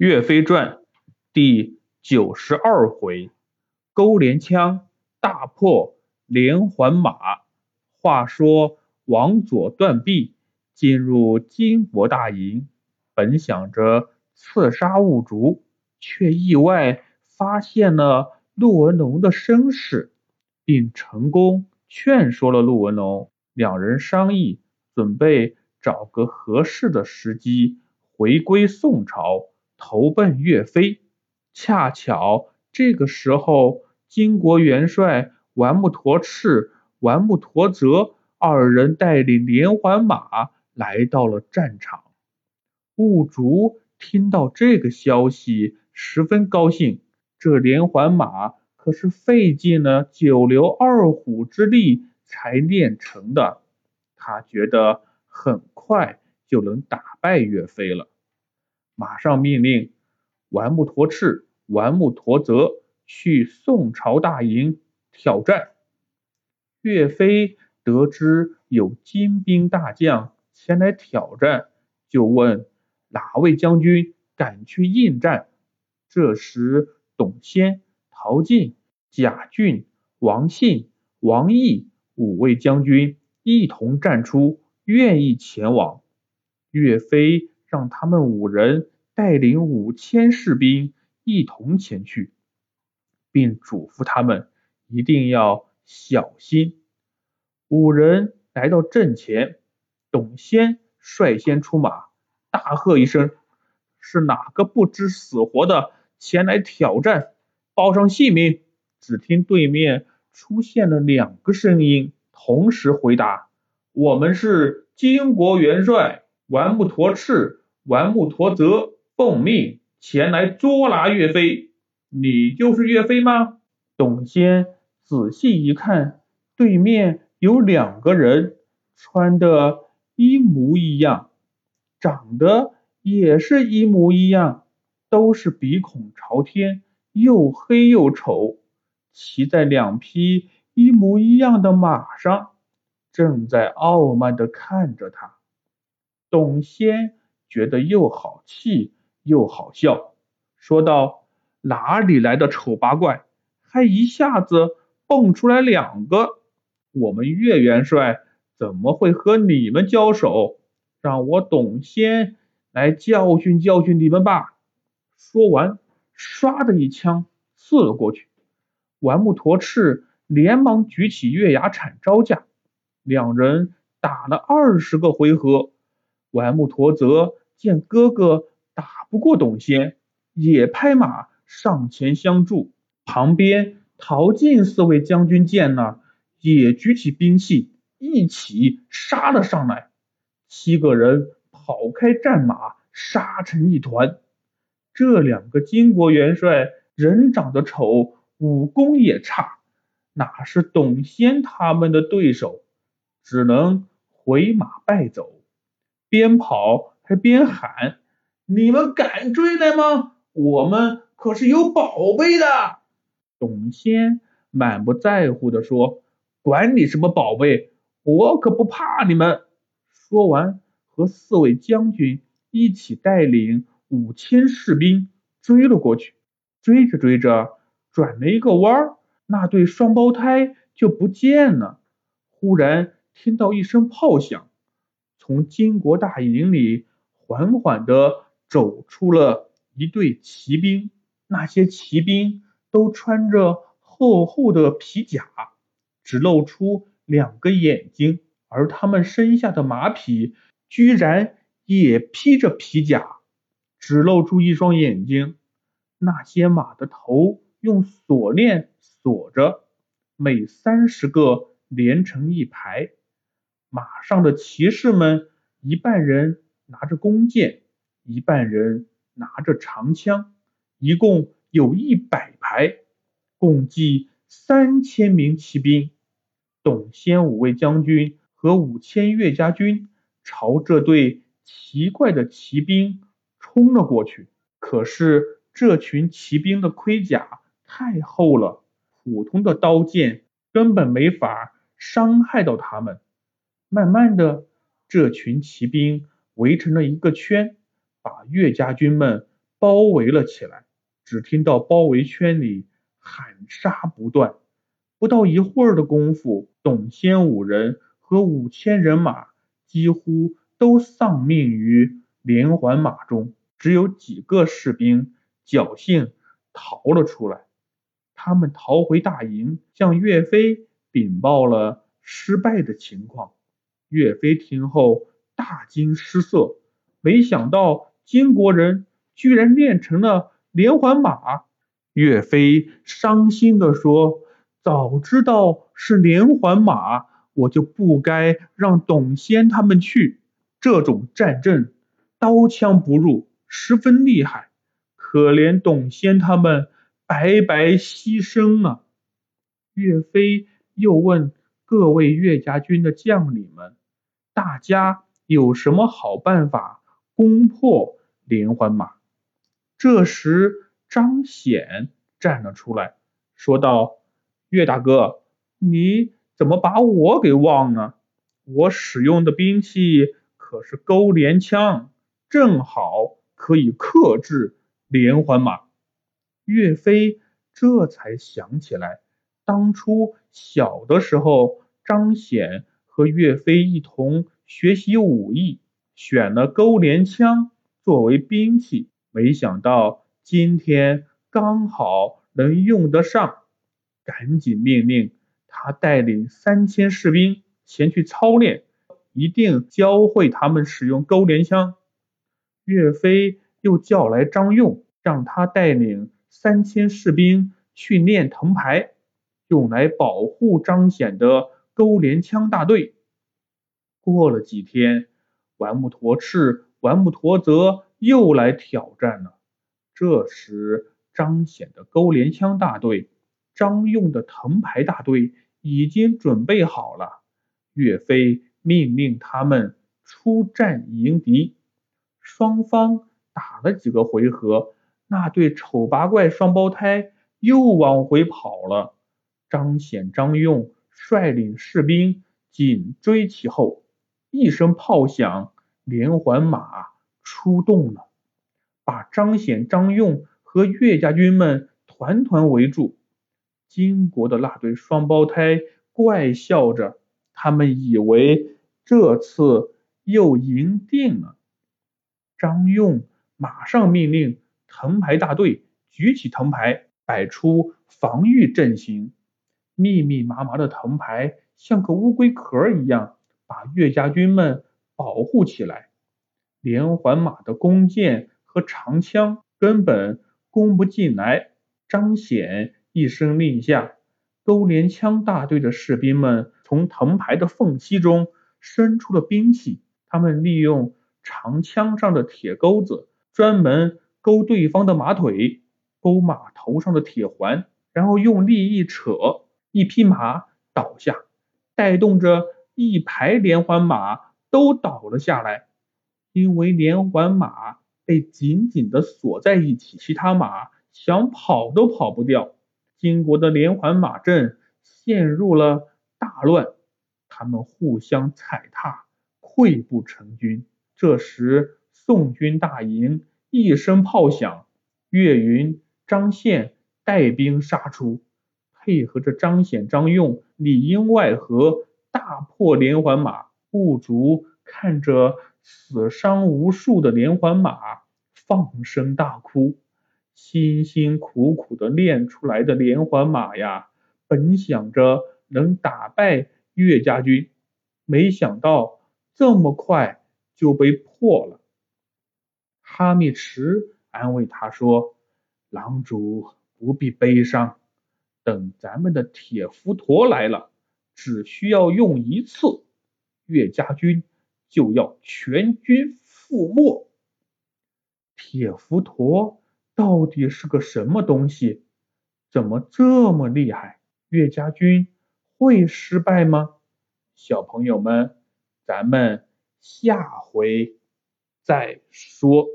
岳飞传第九十二回，勾连枪大破连环马。话说王佐断臂，进入金国大营，本想着刺杀兀竹，却意外发现了陆文龙的身世，并成功劝说了陆文龙。两人商议，准备找个合适的时机回归宋朝。投奔岳飞，恰巧这个时候，金国元帅完木陀赤、完木陀泽二人带领连环马来到了战场。兀竹听到这个消息，十分高兴。这连环马可是费尽了九牛二虎之力才练成的，他觉得很快就能打败岳飞了。马上命令完木陀赤、完木陀泽去宋朝大营挑战。岳飞得知有精兵大将前来挑战，就问哪位将军敢去应战。这时，董先、陶进、贾俊、王信、王毅五位将军一同站出，愿意前往。岳飞。让他们五人带领五千士兵一同前去，并嘱咐他们一定要小心。五人来到阵前，董先率先出马，大喝一声：“是哪个不知死活的前来挑战？报上姓名！”只听对面出现了两个声音，同时回答：“我们是金国元帅完木陀赤。”完木陀泽奉命前来捉拿岳飞，你就是岳飞吗？董先仔细一看，对面有两个人，穿的一模一样，长得也是一模一样，都是鼻孔朝天，又黑又丑，骑在两匹一模一样的马上，正在傲慢地看着他。董先。觉得又好气又好笑，说道：“哪里来的丑八怪，还一下子蹦出来两个？我们岳元帅怎么会和你们交手？让我董先来教训教训你们吧！”说完，唰的一枪刺了过去。完木陀赤连忙举起月牙铲招架，两人打了二十个回合。完木陀泽。见哥哥打不过董先，也拍马上前相助。旁边陶进四位将军见了，也举起兵器，一起杀了上来。七个人跑开战马，杀成一团。这两个金国元帅人长得丑，武功也差，哪是董先他们的对手？只能回马败走，边跑。还边喊：“你们敢追来吗？我们可是有宝贝的。”董先满不在乎的说：“管你什么宝贝，我可不怕你们。”说完，和四位将军一起带领五千士兵追了过去。追着追着，转了一个弯儿，那对双胞胎就不见了。忽然听到一声炮响，从金国大营里。缓缓地走出了一队骑兵，那些骑兵都穿着厚厚的皮甲，只露出两个眼睛，而他们身下的马匹居然也披着皮甲，只露出一双眼睛。那些马的头用锁链锁着，每三十个连成一排，马上的骑士们一半人。拿着弓箭，一半人拿着长枪，一共有一百排，共计三千名骑兵。董先五位将军和五千岳家军朝这队奇怪的骑兵冲了过去。可是这群骑兵的盔甲太厚了，普通的刀剑根本没法伤害到他们。慢慢的，这群骑兵。围成了一个圈，把岳家军们包围了起来。只听到包围圈里喊杀不断。不到一会儿的功夫，董先五人和五千人马几乎都丧命于连环马中，只有几个士兵侥幸逃了出来。他们逃回大营，向岳飞禀报了失败的情况。岳飞听后大惊失色，没想到金国人居然练成了连环马。岳飞伤心地说：“早知道是连环马，我就不该让董先他们去。这种战阵，刀枪不入，十分厉害。可怜董先他们白白牺牲啊！”岳飞又问各位岳家军的将领们。大家有什么好办法攻破连环马？这时张显站了出来，说道：“岳大哥，你怎么把我给忘了？我使用的兵器可是钩镰枪，正好可以克制连环马。”岳飞这才想起来，当初小的时候，张显。和岳飞一同学习武艺，选了钩镰枪作为兵器，没想到今天刚好能用得上，赶紧命令他带领三千士兵前去操练，一定教会他们使用钩镰枪。岳飞又叫来张用，让他带领三千士兵去练藤牌，用来保护张显的。勾镰枪大队过了几天，完木陀赤、完木陀泽又来挑战了。这时，张显的勾镰枪大队、张用的藤牌大队已经准备好了。岳飞命令他们出战迎敌。双方打了几个回合，那对丑八怪双胞胎又往回跑了。张显、张用。率领士兵紧追其后，一声炮响，连环马出动了，把张显、张用和岳家军们团团围住。金国的那对双胞胎怪笑着，他们以为这次又赢定了。张用马上命令藤牌大队举起藤牌，摆出防御阵型。密密麻麻的藤牌像个乌龟壳一样，把岳家军们保护起来。连环马的弓箭和长枪根本攻不进来。张显一声令下，钩镰枪大队的士兵们从藤牌的缝隙中伸出了兵器，他们利用长枪上的铁钩子，专门勾对方的马腿，勾马头上的铁环，然后用力一扯。一匹马倒下，带动着一排连环马都倒了下来。因为连环马被紧紧地锁在一起，其他马想跑都跑不掉。金国的连环马阵陷入了大乱，他们互相踩踏，溃不成军。这时，宋军大营一声炮响，岳云、张宪带兵杀出。配合着张显、张用里应外合，大破连环马。部族看着死伤无数的连环马，放声大哭。辛辛苦苦的练出来的连环马呀，本想着能打败岳家军，没想到这么快就被破了。哈密池安慰他说：“狼主不必悲伤。”等咱们的铁浮陀来了，只需要用一次，岳家军就要全军覆没。铁浮陀到底是个什么东西？怎么这么厉害？岳家军会失败吗？小朋友们，咱们下回再说。